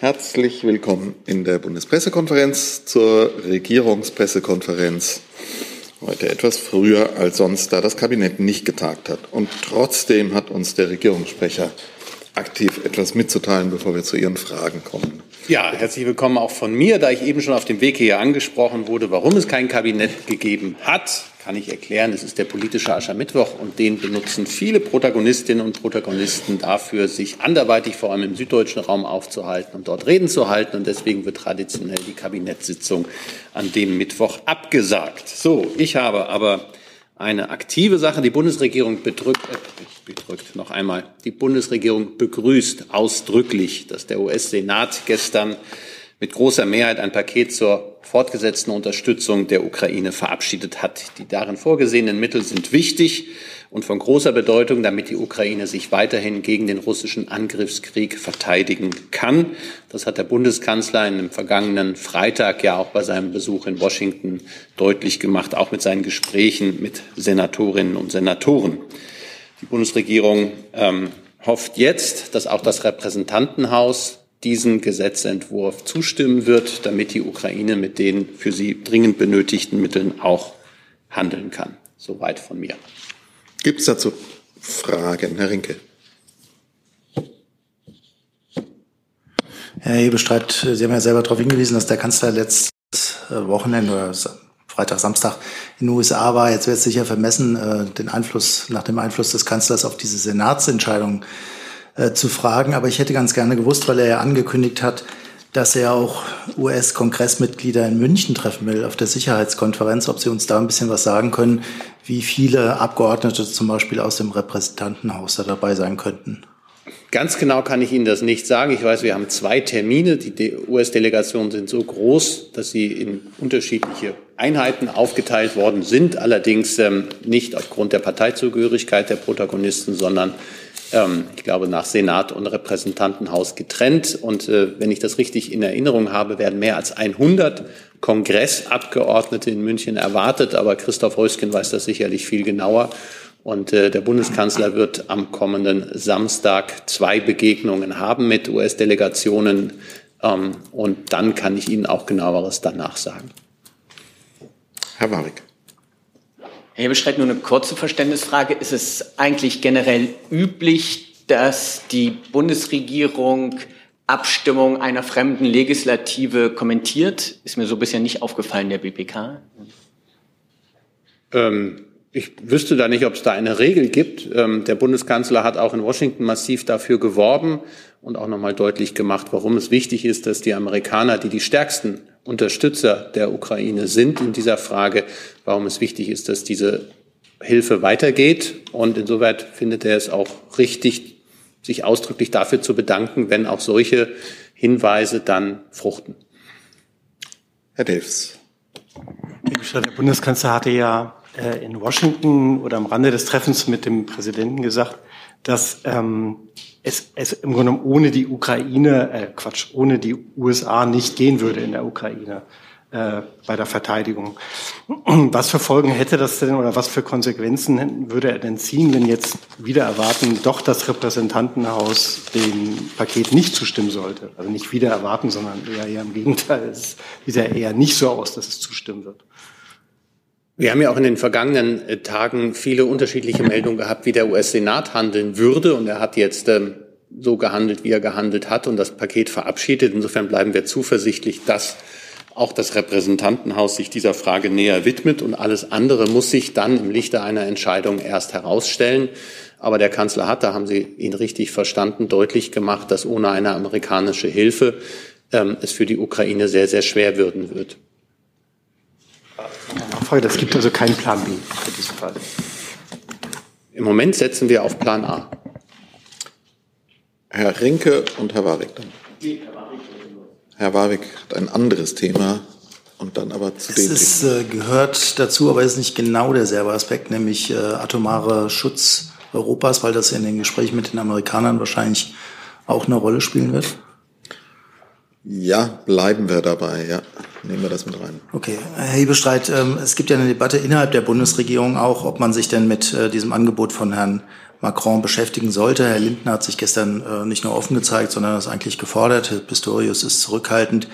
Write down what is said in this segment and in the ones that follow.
Herzlich willkommen in der Bundespressekonferenz zur Regierungspressekonferenz. Heute etwas früher als sonst, da das Kabinett nicht getagt hat. Und trotzdem hat uns der Regierungssprecher aktiv etwas mitzuteilen, bevor wir zu Ihren Fragen kommen. Ja, herzlich willkommen auch von mir. Da ich eben schon auf dem Weg hier angesprochen wurde, warum es kein Kabinett gegeben hat, kann ich erklären, es ist der politische Aschermittwoch und den benutzen viele Protagonistinnen und Protagonisten dafür, sich anderweitig vor allem im süddeutschen Raum aufzuhalten und dort Reden zu halten. Und deswegen wird traditionell die Kabinettssitzung an dem Mittwoch abgesagt. So, ich habe aber eine aktive Sache. Die Bundesregierung bedrückt, äh, bedrückt noch einmal, die Bundesregierung begrüßt ausdrücklich, dass der US-Senat gestern mit großer Mehrheit ein Paket zur fortgesetzten Unterstützung der Ukraine verabschiedet hat. Die darin vorgesehenen Mittel sind wichtig und von großer Bedeutung, damit die Ukraine sich weiterhin gegen den russischen Angriffskrieg verteidigen kann. Das hat der Bundeskanzler in dem vergangenen Freitag ja auch bei seinem Besuch in Washington deutlich gemacht, auch mit seinen Gesprächen mit Senatorinnen und Senatoren. Die Bundesregierung ähm, hofft jetzt, dass auch das Repräsentantenhaus diesen Gesetzentwurf zustimmen wird, damit die Ukraine mit den für sie dringend benötigten Mitteln auch handeln kann. Soweit von mir. Gibt es dazu Fragen, Herr Rinke? Herr Hebestreit, Sie haben ja selber darauf hingewiesen, dass der Kanzler letztes Wochenende oder Freitag, Samstag in den USA war. Jetzt wird es sicher vermessen, äh, den Einfluss, nach dem Einfluss des Kanzlers auf diese Senatsentscheidung äh, zu fragen. Aber ich hätte ganz gerne gewusst, weil er ja angekündigt hat, dass er auch US-Kongressmitglieder in München treffen will auf der Sicherheitskonferenz, ob Sie uns da ein bisschen was sagen können, wie viele Abgeordnete zum Beispiel aus dem Repräsentantenhaus da dabei sein könnten. Ganz genau kann ich Ihnen das nicht sagen. Ich weiß, wir haben zwei Termine. Die US-Delegationen sind so groß, dass sie in unterschiedliche Einheiten aufgeteilt worden sind, allerdings ähm, nicht aufgrund der Parteizugehörigkeit der Protagonisten, sondern ich glaube, nach Senat und Repräsentantenhaus getrennt. Und äh, wenn ich das richtig in Erinnerung habe, werden mehr als 100 Kongressabgeordnete in München erwartet. Aber Christoph Heusken weiß das sicherlich viel genauer. Und äh, der Bundeskanzler wird am kommenden Samstag zwei Begegnungen haben mit US-Delegationen. Ähm, und dann kann ich Ihnen auch genaueres danach sagen. Herr Warwick. Herr Beschreit, nur eine kurze Verständnisfrage. Ist es eigentlich generell üblich, dass die Bundesregierung Abstimmung einer fremden Legislative kommentiert? Ist mir so bisher nicht aufgefallen, der BPK. Ähm, ich wüsste da nicht, ob es da eine Regel gibt. Ähm, der Bundeskanzler hat auch in Washington massiv dafür geworben und auch nochmal deutlich gemacht, warum es wichtig ist, dass die Amerikaner, die die stärksten Unterstützer der Ukraine sind in dieser Frage, warum es wichtig ist, dass diese Hilfe weitergeht. Und insoweit findet er es auch richtig, sich ausdrücklich dafür zu bedanken, wenn auch solche Hinweise dann fruchten. Herr Delfs. Der Bundeskanzler hatte ja äh, in Washington oder am Rande des Treffens mit dem Präsidenten gesagt, dass ähm, es, es im Grunde genommen ohne die Ukraine, äh, Quatsch, ohne die USA nicht gehen würde in der Ukraine äh, bei der Verteidigung. Was für Folgen hätte das denn oder was für Konsequenzen würde er denn ziehen, wenn jetzt wieder erwarten, doch das Repräsentantenhaus dem Paket nicht zustimmen sollte? Also nicht wieder erwarten, sondern eher, eher im Gegenteil. Es sieht ja eher nicht so aus, dass es zustimmen wird. Wir haben ja auch in den vergangenen äh, Tagen viele unterschiedliche Meldungen gehabt, wie der US-Senat handeln würde. Und er hat jetzt ähm, so gehandelt, wie er gehandelt hat und das Paket verabschiedet. Insofern bleiben wir zuversichtlich, dass auch das Repräsentantenhaus sich dieser Frage näher widmet. Und alles andere muss sich dann im Lichte einer Entscheidung erst herausstellen. Aber der Kanzler hat, da haben Sie ihn richtig verstanden, deutlich gemacht, dass ohne eine amerikanische Hilfe ähm, es für die Ukraine sehr, sehr schwer würden wird. Nachfrage, das gibt also keinen Plan B für diesen Fall. Im Moment setzen wir auf Plan A. Herr Rinke und Herr Warwick dann. Herr Warwick hat ein anderes Thema und dann aber zu dem Es äh, gehört dazu, aber ist nicht genau derselbe Aspekt, nämlich äh, atomare Schutz Europas, weil das in den Gesprächen mit den Amerikanern wahrscheinlich auch eine Rolle spielen wird. Ja, bleiben wir dabei, ja. Nehmen wir das mit rein. Okay, Herr Hebestreit, ähm, es gibt ja eine Debatte innerhalb der Bundesregierung auch, ob man sich denn mit äh, diesem Angebot von Herrn Macron beschäftigen sollte. Herr Lindner hat sich gestern äh, nicht nur offen gezeigt, sondern das eigentlich gefordert. Herr Pistorius ist zurückhaltend.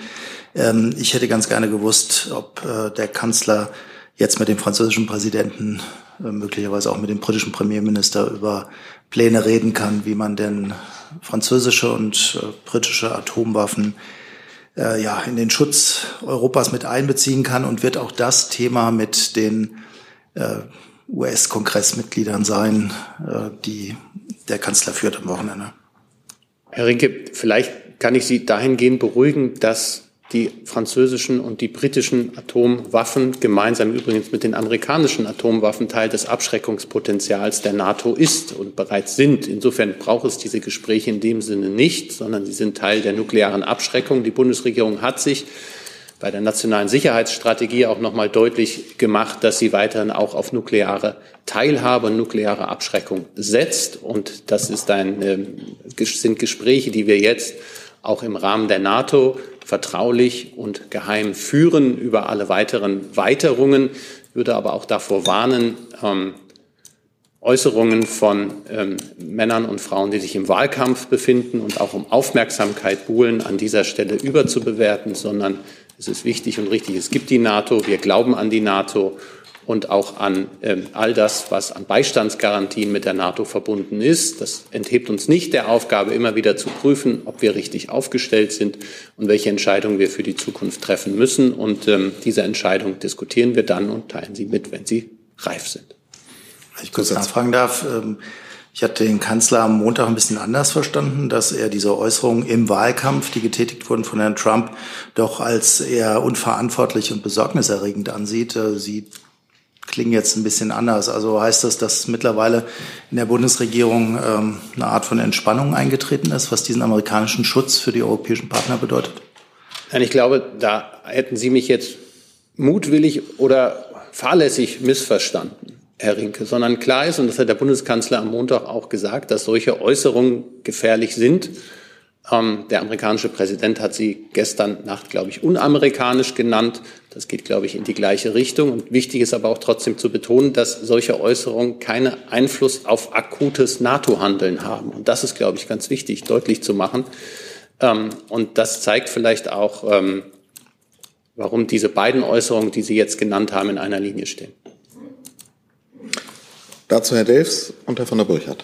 Ähm, ich hätte ganz gerne gewusst, ob äh, der Kanzler jetzt mit dem französischen Präsidenten, möglicherweise auch mit dem britischen Premierminister über Pläne reden kann, wie man denn französische und britische Atomwaffen äh, ja, in den Schutz Europas mit einbeziehen kann und wird auch das Thema mit den äh, US-Kongressmitgliedern sein, äh, die der Kanzler führt am Wochenende. Herr Rinke, vielleicht kann ich Sie dahingehend beruhigen, dass die französischen und die britischen Atomwaffen gemeinsam übrigens mit den amerikanischen Atomwaffen Teil des Abschreckungspotenzials der NATO ist und bereits sind. Insofern braucht es diese Gespräche in dem Sinne nicht, sondern sie sind Teil der nuklearen Abschreckung. Die Bundesregierung hat sich bei der nationalen Sicherheitsstrategie auch noch mal deutlich gemacht, dass sie weiterhin auch auf nukleare Teilhabe und nukleare Abschreckung setzt. Und das ist ein, äh, sind Gespräche, die wir jetzt auch im Rahmen der NATO vertraulich und geheim führen über alle weiteren Weiterungen, würde aber auch davor warnen, ähm, Äußerungen von ähm, Männern und Frauen, die sich im Wahlkampf befinden und auch um Aufmerksamkeit buhlen, an dieser Stelle überzubewerten, sondern es ist wichtig und richtig, es gibt die NATO, wir glauben an die NATO und auch an ähm, all das, was an Beistandsgarantien mit der NATO verbunden ist. Das enthebt uns nicht der Aufgabe, immer wieder zu prüfen, ob wir richtig aufgestellt sind und welche Entscheidungen wir für die Zukunft treffen müssen. Und ähm, diese Entscheidung diskutieren wir dann und teilen sie mit, wenn sie reif sind. Wenn ich kurz nachfragen darf. Ähm ich hatte den Kanzler am Montag ein bisschen anders verstanden, dass er diese Äußerungen im Wahlkampf, die getätigt wurden von Herrn Trump, doch als eher unverantwortlich und besorgniserregend ansieht. Äh, Sie klingen jetzt ein bisschen anders. Also heißt das, dass mittlerweile in der Bundesregierung ähm, eine Art von Entspannung eingetreten ist, was diesen amerikanischen Schutz für die europäischen Partner bedeutet? Nein, ich glaube, da hätten Sie mich jetzt mutwillig oder fahrlässig missverstanden, Herr Rinke, sondern klar ist, und das hat der Bundeskanzler am Montag auch gesagt, dass solche Äußerungen gefährlich sind der amerikanische Präsident hat sie gestern Nacht, glaube ich, unamerikanisch genannt. Das geht, glaube ich, in die gleiche Richtung. Und wichtig ist aber auch trotzdem zu betonen, dass solche Äußerungen keinen Einfluss auf akutes NATO-Handeln haben. Und das ist, glaube ich, ganz wichtig, deutlich zu machen. Ähm, und das zeigt vielleicht auch, ähm, warum diese beiden Äußerungen, die Sie jetzt genannt haben, in einer Linie stehen. Dazu Herr Delfs und Herr von der Burchardt.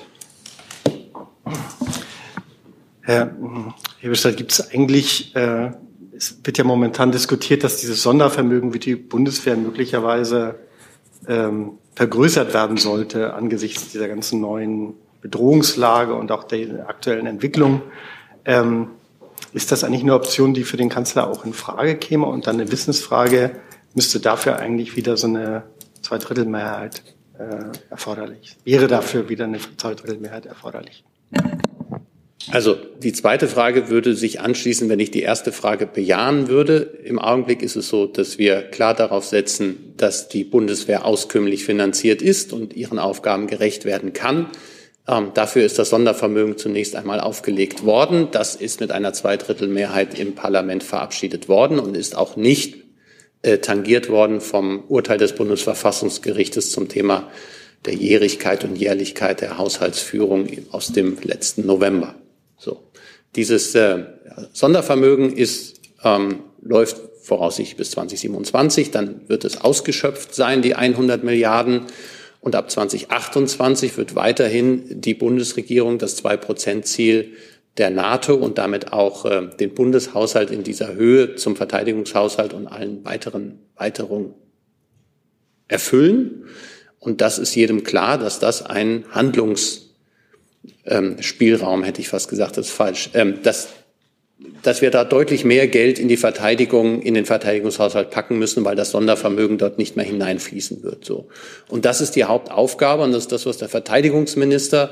Herr Heberstadt, gibt es eigentlich, äh, es wird ja momentan diskutiert, dass dieses Sondervermögen wie die Bundeswehr möglicherweise ähm, vergrößert werden sollte angesichts dieser ganzen neuen Bedrohungslage und auch der aktuellen Entwicklung. Ähm, ist das eigentlich eine Option, die für den Kanzler auch in Frage käme? Und dann eine Wissensfrage, müsste dafür eigentlich wieder so eine Zweidrittelmehrheit äh, erforderlich? Wäre dafür wieder eine Zweidrittelmehrheit erforderlich? Also die zweite Frage würde sich anschließen, wenn ich die erste Frage bejahen würde. Im Augenblick ist es so, dass wir klar darauf setzen, dass die Bundeswehr auskömmlich finanziert ist und ihren Aufgaben gerecht werden kann. Ähm, dafür ist das Sondervermögen zunächst einmal aufgelegt worden. Das ist mit einer Zweidrittelmehrheit im Parlament verabschiedet worden und ist auch nicht äh, tangiert worden vom Urteil des Bundesverfassungsgerichtes zum Thema der Jährigkeit und Jährlichkeit der Haushaltsführung aus dem letzten November. Dieses äh, Sondervermögen ist, ähm, läuft voraussichtlich bis 2027, dann wird es ausgeschöpft sein, die 100 Milliarden. Und ab 2028 wird weiterhin die Bundesregierung das 2-Prozent-Ziel der NATO und damit auch äh, den Bundeshaushalt in dieser Höhe zum Verteidigungshaushalt und allen weiteren Weiterungen erfüllen. Und das ist jedem klar, dass das ein Handlungs ähm, Spielraum, hätte ich fast gesagt, das ist falsch, ähm, dass, dass wir da deutlich mehr Geld in die Verteidigung, in den Verteidigungshaushalt packen müssen, weil das Sondervermögen dort nicht mehr hineinfließen wird. So. Und das ist die Hauptaufgabe und das ist das, was der Verteidigungsminister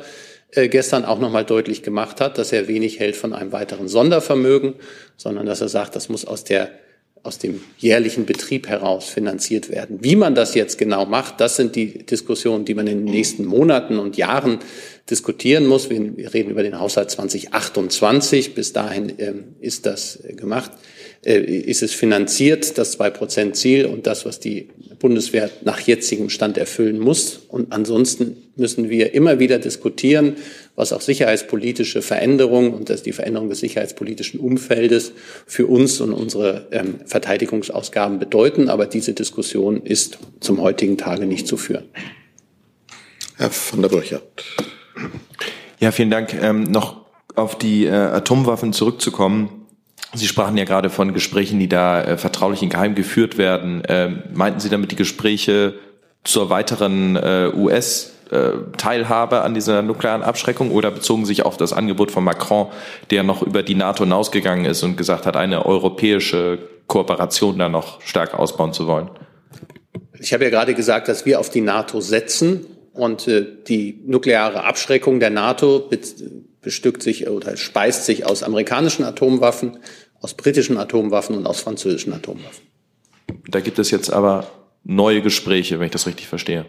äh, gestern auch nochmal deutlich gemacht hat, dass er wenig hält von einem weiteren Sondervermögen, sondern dass er sagt, das muss aus der aus dem jährlichen Betrieb heraus finanziert werden. Wie man das jetzt genau macht, das sind die Diskussionen, die man in den nächsten Monaten und Jahren diskutieren muss. Wir reden über den Haushalt 2028. Bis dahin ähm, ist das gemacht. äh, ist es finanziert, das Zwei-Prozent-Ziel und das, was die Bundeswehr nach jetzigem Stand erfüllen muss. Und ansonsten müssen wir immer wieder diskutieren, was auch sicherheitspolitische Veränderungen und das die Veränderung des sicherheitspolitischen Umfeldes für uns und unsere ähm, Verteidigungsausgaben bedeuten. Aber diese Diskussion ist zum heutigen Tage nicht zu führen. Herr von der Burchardt. Ja, vielen Dank. Ähm, noch auf die äh, Atomwaffen zurückzukommen. Sie sprachen ja gerade von Gesprächen, die da äh, vertraulich und geheim geführt werden. Ähm, meinten Sie damit die Gespräche zur weiteren äh, US- Teilhabe an dieser nuklearen Abschreckung oder bezogen sich auf das Angebot von Macron, der noch über die NATO hinausgegangen ist und gesagt hat, eine europäische Kooperation da noch stärker ausbauen zu wollen? Ich habe ja gerade gesagt, dass wir auf die NATO setzen und äh, die nukleare Abschreckung der NATO bestückt sich oder speist sich aus amerikanischen Atomwaffen, aus britischen Atomwaffen und aus französischen Atomwaffen. Da gibt es jetzt aber neue Gespräche, wenn ich das richtig verstehe.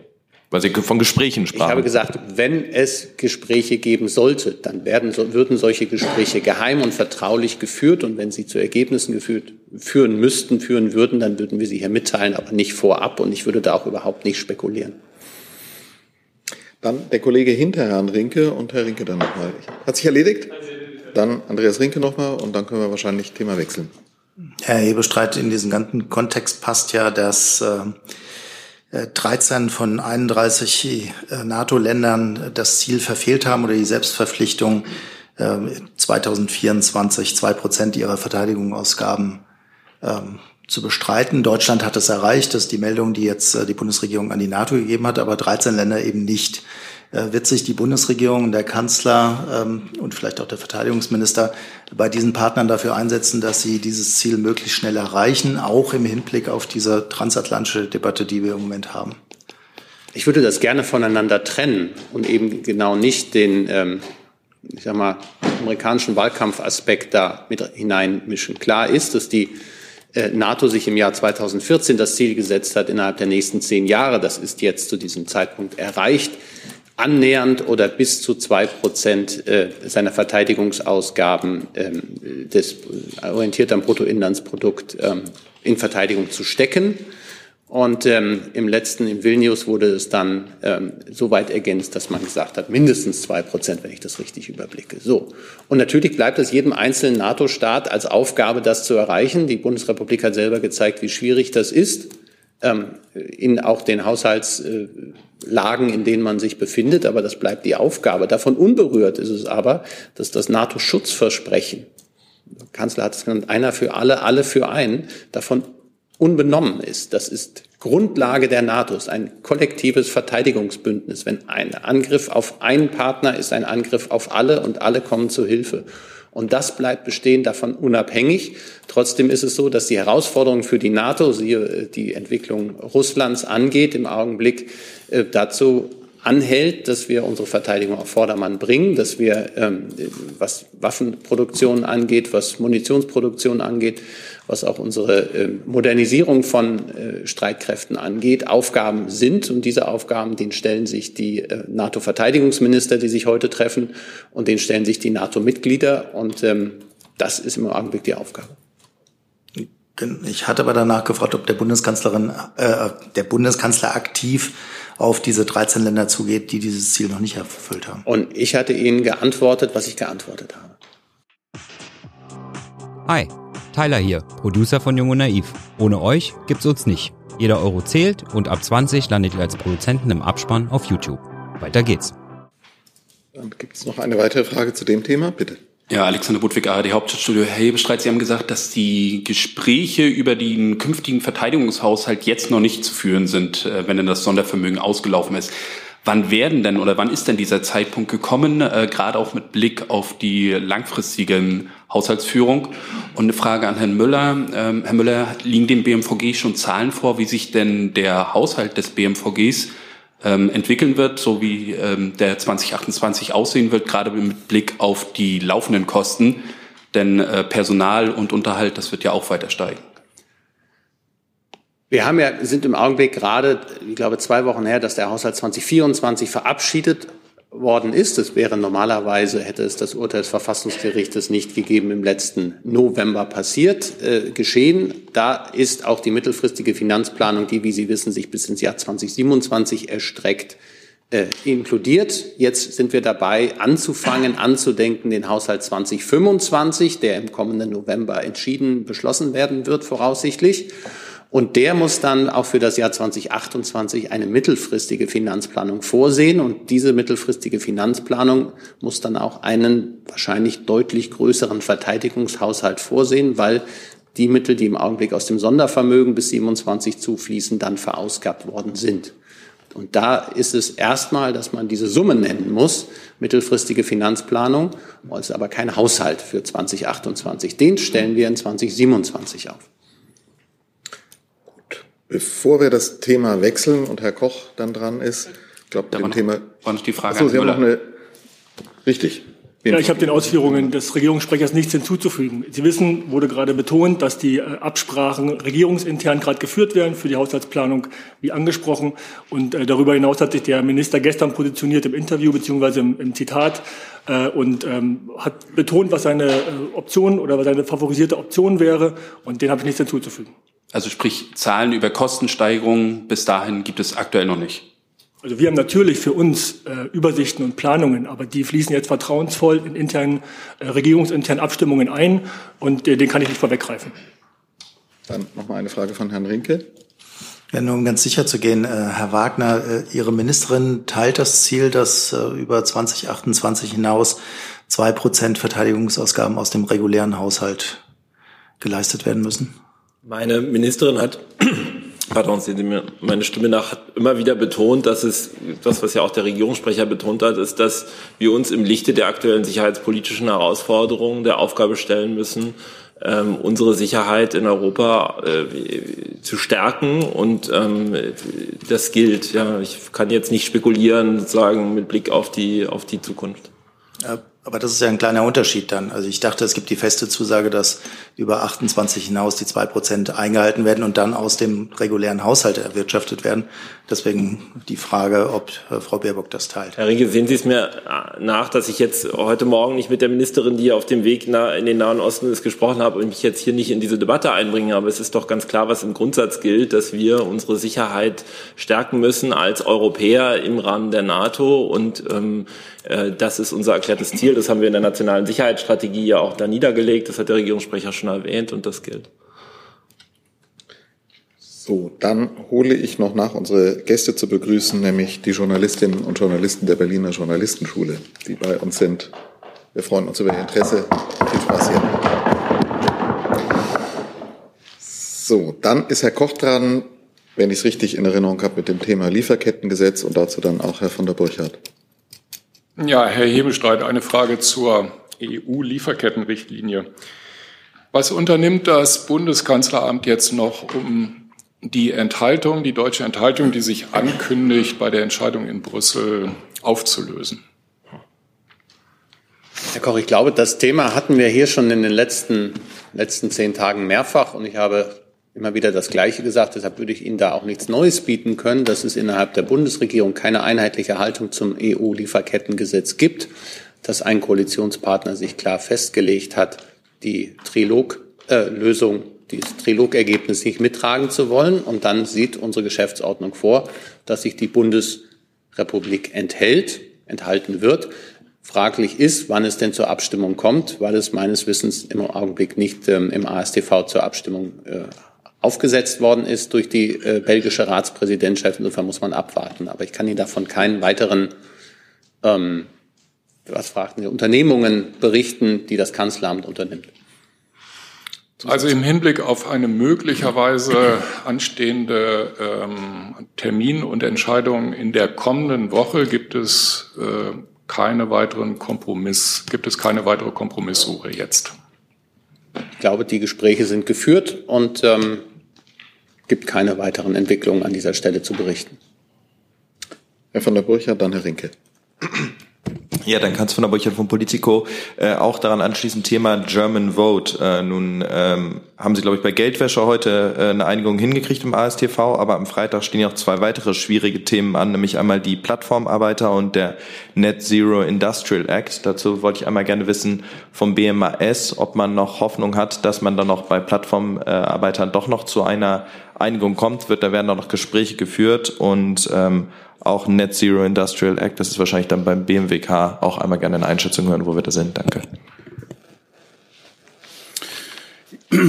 Weil Sie von Gesprächen sprachen. Ich habe gesagt, wenn es Gespräche geben sollte, dann werden, würden solche Gespräche geheim und vertraulich geführt. Und wenn sie zu Ergebnissen geführt, führen müssten, führen würden, dann würden wir sie hier mitteilen, aber nicht vorab. Und ich würde da auch überhaupt nicht spekulieren. Dann der Kollege hinter Herrn Rinke und Herr Rinke dann nochmal. Hat sich erledigt? Dann Andreas Rinke nochmal und dann können wir wahrscheinlich Thema wechseln. Herr Hebestreit, in diesen ganzen Kontext passt ja, dass äh, 13 von 31 äh, NATO-Ländern das Ziel verfehlt haben oder die Selbstverpflichtung, äh, 2024 zwei Prozent ihrer Verteidigungsausgaben ähm, zu bestreiten. Deutschland hat es erreicht, das ist die Meldung, die jetzt äh, die Bundesregierung an die NATO gegeben hat, aber 13 Länder eben nicht. Äh, wird sich die Bundesregierung, der Kanzler ähm, und vielleicht auch der Verteidigungsminister bei diesen Partnern dafür einsetzen, dass sie dieses Ziel möglichst schnell erreichen, auch im Hinblick auf diese transatlantische Debatte, die wir im Moment haben? Ich würde das gerne voneinander trennen und eben genau nicht den, ähm, ich sag mal, amerikanischen Wahlkampfaspekt da mit hineinmischen. Klar ist, dass die NATO sich im Jahr 2014 das Ziel gesetzt hat, innerhalb der nächsten zehn Jahre, das ist jetzt zu diesem Zeitpunkt erreicht, annähernd oder bis zu zwei Prozent äh, seiner Verteidigungsausgaben ähm, des, orientiert am Bruttoinlandsprodukt ähm, in Verteidigung zu stecken. Und ähm, im letzten, im Vilnius, wurde es dann ähm, so weit ergänzt, dass man gesagt hat, mindestens zwei Prozent, wenn ich das richtig überblicke. So. Und natürlich bleibt es jedem einzelnen NATO-Staat als Aufgabe, das zu erreichen. Die Bundesrepublik hat selber gezeigt, wie schwierig das ist, ähm, in auch den Haushaltslagen, in denen man sich befindet. Aber das bleibt die Aufgabe. Davon unberührt ist es aber, dass das NATO-Schutzversprechen, Kanzler hat es genannt, einer für alle, alle für einen, davon unbenommen ist. Das ist Grundlage der NATO, ist ein kollektives Verteidigungsbündnis. Wenn ein Angriff auf einen Partner ist, ein Angriff auf alle und alle kommen zu Hilfe. Und das bleibt bestehen, davon unabhängig. Trotzdem ist es so, dass die Herausforderung für die NATO, siehe die Entwicklung Russlands angeht, im Augenblick äh, dazu anhält, dass wir unsere Verteidigung auf Vordermann bringen, dass wir, ähm, was Waffenproduktion angeht, was Munitionsproduktion angeht, was auch unsere äh, Modernisierung von äh, Streitkräften angeht, Aufgaben sind. Und diese Aufgaben, denen stellen sich die äh, NATO-Verteidigungsminister, die sich heute treffen, und denen stellen sich die NATO-Mitglieder. Und ähm, das ist im Augenblick die Aufgabe. Ich hatte aber danach gefragt, ob der Bundeskanzlerin, äh, der Bundeskanzler aktiv auf diese 13 Länder zugeht, die dieses Ziel noch nicht erfüllt haben. Und ich hatte Ihnen geantwortet, was ich geantwortet habe. Hi, Tyler hier, Producer von Jung und Naiv. Ohne euch gibt's uns nicht. Jeder Euro zählt und ab 20 landet ihr als Produzenten im Abspann auf YouTube. Weiter geht's. Dann gibt es noch eine weitere Frage zu dem Thema, bitte. Ja, Alexander Budwig, ARD Hauptstadtstudio. Herr Hebestreit, Sie haben gesagt, dass die Gespräche über den künftigen Verteidigungshaushalt jetzt noch nicht zu führen sind, äh, wenn denn das Sondervermögen ausgelaufen ist. Wann werden denn oder wann ist denn dieser Zeitpunkt gekommen, äh, gerade auch mit Blick auf die langfristige Haushaltsführung? Und eine Frage an Herrn Müller. Ähm, Herr Müller, liegen dem BMVG schon Zahlen vor, wie sich denn der Haushalt des BMVGs ähm, entwickeln wird, so wie ähm, der 2028 aussehen wird, gerade mit Blick auf die laufenden Kosten. Denn äh, Personal und Unterhalt, das wird ja auch weiter steigen. Wir haben ja, sind im Augenblick gerade, ich glaube, zwei Wochen her, dass der Haushalt 2024 verabschiedet worden ist. Es wäre normalerweise, hätte es das Urteil des Verfassungsgerichtes nicht gegeben, im letzten November passiert, äh, geschehen. Da ist auch die mittelfristige Finanzplanung, die, wie Sie wissen, sich bis ins Jahr 2027 erstreckt, äh, inkludiert. Jetzt sind wir dabei, anzufangen, anzudenken, den Haushalt 2025, der im kommenden November entschieden beschlossen werden wird, voraussichtlich. Und der muss dann auch für das Jahr 2028 eine mittelfristige Finanzplanung vorsehen. Und diese mittelfristige Finanzplanung muss dann auch einen wahrscheinlich deutlich größeren Verteidigungshaushalt vorsehen, weil die Mittel, die im Augenblick aus dem Sondervermögen bis 27 zufließen, dann verausgabt worden sind. Und da ist es erstmal, dass man diese Summe nennen muss, mittelfristige Finanzplanung, ist aber kein Haushalt für 2028. Den stellen wir in 2027 auf. Bevor wir das Thema wechseln und Herr Koch dann dran ist, ich glaube, dem war Thema. War noch die Frage. Achso, Sie haben noch eine. Richtig. Ja, ich habe den Ausführungen des Regierungssprechers nichts hinzuzufügen. Sie wissen, wurde gerade betont, dass die äh, Absprachen regierungsintern gerade geführt werden für die Haushaltsplanung, wie angesprochen. Und äh, darüber hinaus hat sich der Minister gestern positioniert im Interview beziehungsweise im, im Zitat äh, und ähm, hat betont, was seine äh, Option oder was seine favorisierte Option wäre. Und den habe ich nichts hinzuzufügen. Also sprich, Zahlen über Kostensteigerungen bis dahin gibt es aktuell noch nicht. Also wir haben natürlich für uns äh, Übersichten und Planungen, aber die fließen jetzt vertrauensvoll in internen, äh, regierungsinternen Abstimmungen ein und äh, den kann ich nicht vorweggreifen. Dann nochmal eine Frage von Herrn Rinke. Ja, nur um ganz sicher zu gehen, äh, Herr Wagner, äh, Ihre Ministerin teilt das Ziel, dass äh, über 2028 hinaus zwei Prozent Verteidigungsausgaben aus dem regulären Haushalt geleistet werden müssen? Meine Ministerin hat, pardon, sehen Sie mir meine Stimme nach, hat immer wieder betont, dass es, das, was ja auch der Regierungssprecher betont hat, ist, dass wir uns im Lichte der aktuellen sicherheitspolitischen Herausforderungen der Aufgabe stellen müssen, ähm, unsere Sicherheit in Europa äh, zu stärken und ähm, das gilt. Ja, ich kann jetzt nicht spekulieren, sozusagen mit Blick auf die auf die Zukunft. Aber das ist ja ein kleiner Unterschied dann. Also ich dachte, es gibt die feste Zusage, dass über 28 hinaus die zwei Prozent eingehalten werden und dann aus dem regulären Haushalt erwirtschaftet werden. Deswegen die Frage, ob äh, Frau Baerbock das teilt. Herr Rinke, sehen Sie es mir nach, dass ich jetzt heute Morgen nicht mit der Ministerin, die auf dem Weg in den Nahen Osten ist, gesprochen habe und mich jetzt hier nicht in diese Debatte einbringe. Aber es ist doch ganz klar, was im Grundsatz gilt, dass wir unsere Sicherheit stärken müssen als Europäer im Rahmen der NATO. Und ähm, äh, das ist unser erklärtes Ziel. Das haben wir in der nationalen Sicherheitsstrategie ja auch da niedergelegt. Das hat der Regierungssprecher schon erwähnt und das gilt. So, dann hole ich noch nach, unsere Gäste zu begrüßen, nämlich die Journalistinnen und Journalisten der Berliner Journalistenschule, die bei uns sind. Wir freuen uns über Ihr Interesse. Viel Spaß hier. So, dann ist Herr Koch dran, wenn ich es richtig in Erinnerung habe, mit dem Thema Lieferkettengesetz und dazu dann auch Herr von der Burchardt. Ja, Herr Hebestreit, eine Frage zur EU-Lieferkettenrichtlinie. Was unternimmt das Bundeskanzleramt jetzt noch, um die Enthaltung, die deutsche Enthaltung, die sich ankündigt, bei der Entscheidung in Brüssel aufzulösen. Herr Koch, ich glaube, das Thema hatten wir hier schon in den letzten, letzten zehn Tagen mehrfach und ich habe immer wieder das Gleiche gesagt. Deshalb würde ich Ihnen da auch nichts Neues bieten können, dass es innerhalb der Bundesregierung keine einheitliche Haltung zum EU-Lieferkettengesetz gibt, dass ein Koalitionspartner sich klar festgelegt hat, die Trilog-Lösung äh, dieses Trilogergebnis nicht mittragen zu wollen. Und dann sieht unsere Geschäftsordnung vor, dass sich die Bundesrepublik enthält, enthalten wird. Fraglich ist, wann es denn zur Abstimmung kommt, weil es meines Wissens im Augenblick nicht ähm, im ASTV zur Abstimmung äh, aufgesetzt worden ist durch die äh, belgische Ratspräsidentschaft. Insofern muss man abwarten. Aber ich kann Ihnen davon keinen weiteren, ähm, was fragten Sie, Unternehmungen berichten, die das Kanzleramt unternimmt. Also im Hinblick auf eine möglicherweise anstehende ähm, Termin und Entscheidung in der kommenden Woche gibt es äh, keine weiteren Kompromiss, gibt es keine weitere Kompromisssuche jetzt. Ich glaube, die Gespräche sind geführt und ähm, gibt keine weiteren Entwicklungen an dieser Stelle zu berichten. Herr von der Burcher, dann Herr Rinke. Ja, dann kannst du von der Burchard von Politico äh, auch daran anschließen, Thema German Vote. Äh, nun ähm, haben sie, glaube ich, bei Geldwäsche heute äh, eine Einigung hingekriegt im ASTV, aber am Freitag stehen ja auch zwei weitere schwierige Themen an, nämlich einmal die Plattformarbeiter und der Net Zero Industrial Act. Dazu wollte ich einmal gerne wissen vom BMAS, ob man noch Hoffnung hat, dass man dann noch bei Plattformarbeitern doch noch zu einer Einigung kommt. Wird, da werden noch Gespräche geführt und ähm, auch Net Zero Industrial Act. Das ist wahrscheinlich dann beim BMWK auch einmal gerne eine Einschätzung hören, wo wir da sind. Danke.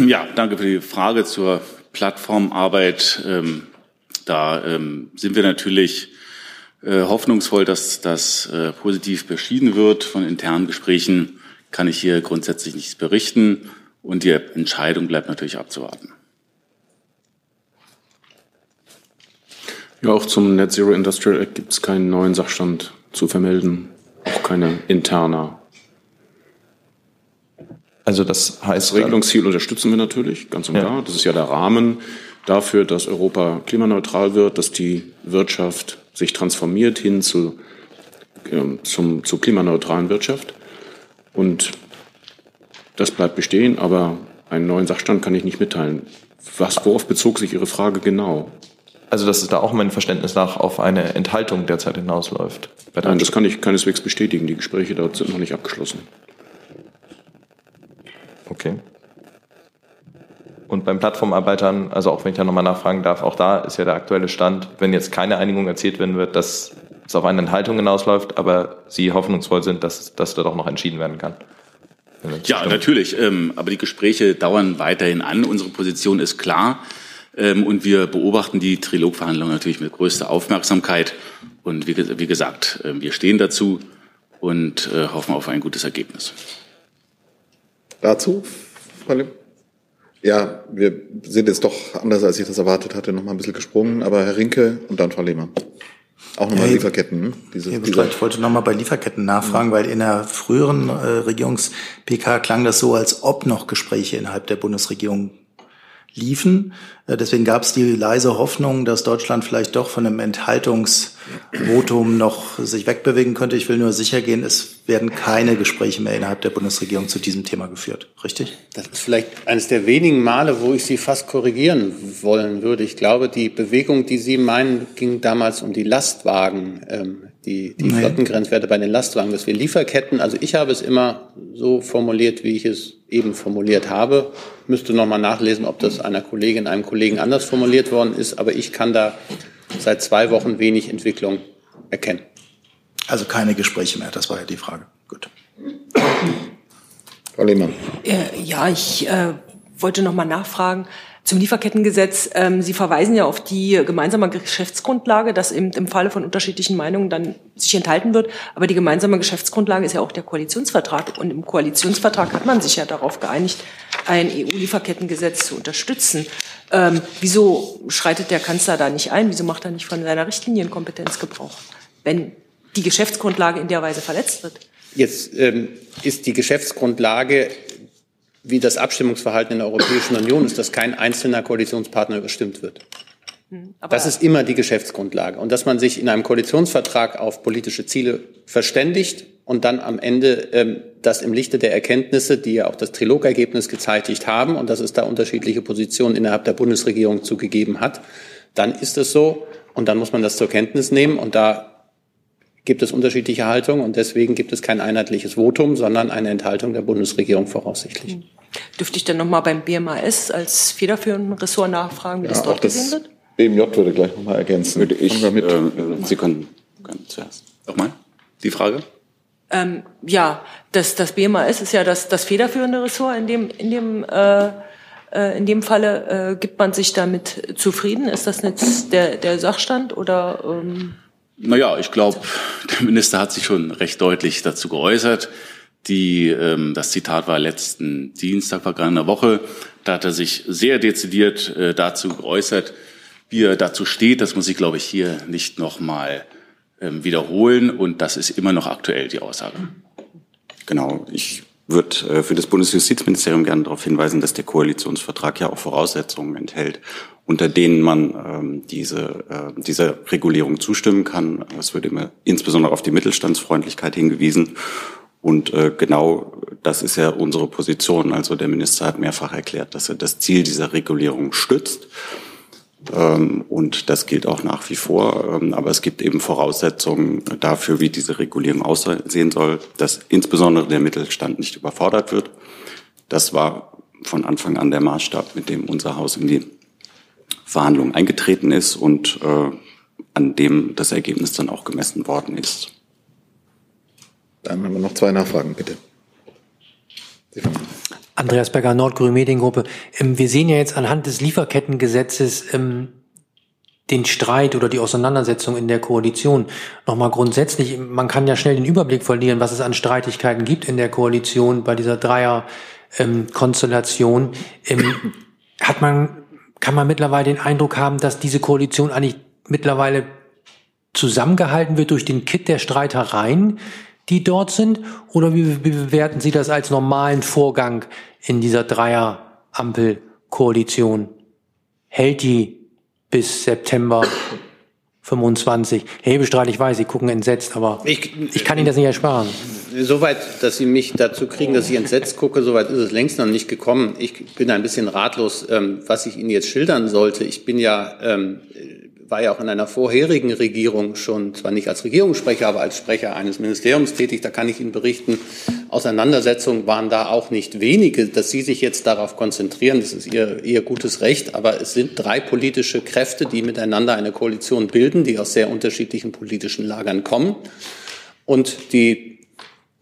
Ja, danke für die Frage zur Plattformarbeit. Ähm, da ähm, sind wir natürlich äh, hoffnungsvoll, dass das äh, positiv beschieden wird. Von internen Gesprächen kann ich hier grundsätzlich nichts berichten und die Entscheidung bleibt natürlich abzuwarten. Ja, auch zum Net Zero Industrial Act gibt es keinen neuen Sachstand zu vermelden, auch keine interner. Also das heißt. Das Regelungsziel unterstützen wir natürlich, ganz und ja. klar. Das ist ja der Rahmen dafür, dass Europa klimaneutral wird, dass die Wirtschaft sich transformiert hin zu, äh, zum, zur klimaneutralen Wirtschaft. Und das bleibt bestehen, aber einen neuen Sachstand kann ich nicht mitteilen. Was, worauf bezog sich Ihre Frage genau? Also, dass es da auch mein Verständnis nach auf eine Enthaltung derzeit hinausläuft. Nein, das kann ich keineswegs bestätigen. Die Gespräche dort sind noch nicht abgeschlossen. Okay. Und beim Plattformarbeitern, also auch wenn ich da nochmal nachfragen darf, auch da ist ja der aktuelle Stand, wenn jetzt keine Einigung erzielt werden wird, dass es auf eine Enthaltung hinausläuft, aber Sie hoffnungsvoll sind, dass, dass da doch noch entschieden werden kann. Ja, natürlich. Ähm, aber die Gespräche dauern weiterhin an. Unsere Position ist klar. Ähm, und wir beobachten die Trilogverhandlungen natürlich mit größter Aufmerksamkeit. Und wie, wie gesagt, äh, wir stehen dazu und äh, hoffen auf ein gutes Ergebnis. Dazu, Frau Lim? Ja, wir sind jetzt doch anders, als ich das erwartet hatte, noch mal ein bisschen gesprungen. Aber Herr Rinke und dann Frau Lehmann. Auch nochmal ja, Lieferketten. Hm? Diese, diese ich wollte nochmal bei Lieferketten nachfragen, mhm. weil in der früheren äh, Regierungs-PK klang das so, als ob noch Gespräche innerhalb der Bundesregierung liefen. Äh, deswegen gab es die leise Hoffnung, dass Deutschland vielleicht doch von einem Enthaltungsvotum noch sich wegbewegen könnte. Ich will nur sicher gehen, es werden keine Gespräche mehr innerhalb der Bundesregierung zu diesem Thema geführt. Richtig? Das ist vielleicht eines der wenigen Male, wo ich Sie fast korrigieren wollen würde. Ich glaube, die Bewegung, die Sie meinen, ging damals um die Lastwagen. Ähm, die, die. Flottengrenzwerte bei den Lastwagen, dass wir Lieferketten, also ich habe es immer so formuliert, wie ich es eben formuliert habe. Müsste nochmal nachlesen, ob das einer Kollegin, einem Kollegen anders formuliert worden ist, aber ich kann da seit zwei Wochen wenig Entwicklung erkennen. Also keine Gespräche mehr, das war ja die Frage. Gut. Frau Lehmann. Äh, ja, ich äh, wollte noch mal nachfragen. Zum Lieferkettengesetz, ähm, Sie verweisen ja auf die gemeinsame Geschäftsgrundlage, dass im, im Falle von unterschiedlichen Meinungen dann sich enthalten wird. Aber die gemeinsame Geschäftsgrundlage ist ja auch der Koalitionsvertrag. Und im Koalitionsvertrag hat man sich ja darauf geeinigt, ein EU-Lieferkettengesetz zu unterstützen. Ähm, wieso schreitet der Kanzler da nicht ein? Wieso macht er nicht von seiner Richtlinienkompetenz Gebrauch, wenn die Geschäftsgrundlage in der Weise verletzt wird? Jetzt ähm, ist die Geschäftsgrundlage wie das Abstimmungsverhalten in der Europäischen Union ist, dass kein einzelner Koalitionspartner überstimmt wird. Hm, aber das ist immer die Geschäftsgrundlage. Und dass man sich in einem Koalitionsvertrag auf politische Ziele verständigt und dann am Ende ähm, das im Lichte der Erkenntnisse, die ja auch das Trilogergebnis gezeitigt haben und dass es da unterschiedliche Positionen innerhalb der Bundesregierung zugegeben hat, dann ist es so und dann muss man das zur Kenntnis nehmen und da gibt es unterschiedliche Haltungen und deswegen gibt es kein einheitliches Votum, sondern eine Enthaltung der Bundesregierung voraussichtlich. Hm. Dürfte ich dann nochmal beim BMAS als federführenden Ressort nachfragen, wie ja, das dort gesehen wird? BMJ würde gleich nochmal ergänzen. Würde ich, äh, Sie können, können zuerst. Nochmal die Frage? Ähm, ja, das, das BMAS ist ja das, das federführende Ressort. In dem, in dem, äh, äh, in dem Falle äh, gibt man sich damit zufrieden. Ist das jetzt der, der Sachstand oder? Ähm naja, ich glaube, der Minister hat sich schon recht deutlich dazu geäußert. Die, ähm, das Zitat war letzten Dienstag, vergangener Woche. Da hat er sich sehr dezidiert äh, dazu geäußert, wie er dazu steht. Das muss ich, glaube ich, hier nicht nochmal ähm, wiederholen. Und das ist immer noch aktuell, die Aussage. Genau. Ich würde äh, für das Bundesjustizministerium gerne darauf hinweisen, dass der Koalitionsvertrag ja auch Voraussetzungen enthält. unter denen man ähm, diese, äh, dieser Regulierung zustimmen kann. Es wird immer insbesondere auf die Mittelstandsfreundlichkeit hingewiesen. Und äh, genau das ist ja unsere Position. Also der Minister hat mehrfach erklärt, dass er das Ziel dieser Regulierung stützt. Ähm, und das gilt auch nach wie vor. Ähm, aber es gibt eben Voraussetzungen dafür, wie diese Regulierung aussehen soll, dass insbesondere der Mittelstand nicht überfordert wird. Das war von Anfang an der Maßstab, mit dem unser Haus in die Verhandlungen eingetreten ist und äh, an dem das Ergebnis dann auch gemessen worden ist. Dann haben wir noch zwei Nachfragen, bitte. Andreas Becker, Nordgrün Mediengruppe. Ähm, wir sehen ja jetzt anhand des Lieferkettengesetzes ähm, den Streit oder die Auseinandersetzung in der Koalition. Nochmal grundsätzlich, man kann ja schnell den Überblick verlieren, was es an Streitigkeiten gibt in der Koalition bei dieser Dreier-Konstellation. Ähm, hat man, kann man mittlerweile den Eindruck haben, dass diese Koalition eigentlich mittlerweile zusammengehalten wird durch den Kit der Streitereien, die dort sind? Oder wie, bewerten Sie das als normalen Vorgang in dieser Dreier-Ampel-Koalition? Hält die bis September 25? Herr Hebestreit, ich weiß, Sie gucken entsetzt, aber ich, ich kann Ihnen das nicht ersparen. Soweit, dass Sie mich dazu kriegen, dass ich entsetzt gucke, soweit ist es längst noch nicht gekommen. Ich bin ein bisschen ratlos, ähm, was ich Ihnen jetzt schildern sollte. Ich bin ja ähm, war ja auch in einer vorherigen Regierung schon, zwar nicht als Regierungssprecher, aber als Sprecher eines Ministeriums tätig. Da kann ich Ihnen berichten, Auseinandersetzungen waren da auch nicht wenige. Dass Sie sich jetzt darauf konzentrieren, das ist Ihr, Ihr gutes Recht. Aber es sind drei politische Kräfte, die miteinander eine Koalition bilden, die aus sehr unterschiedlichen politischen Lagern kommen. Und die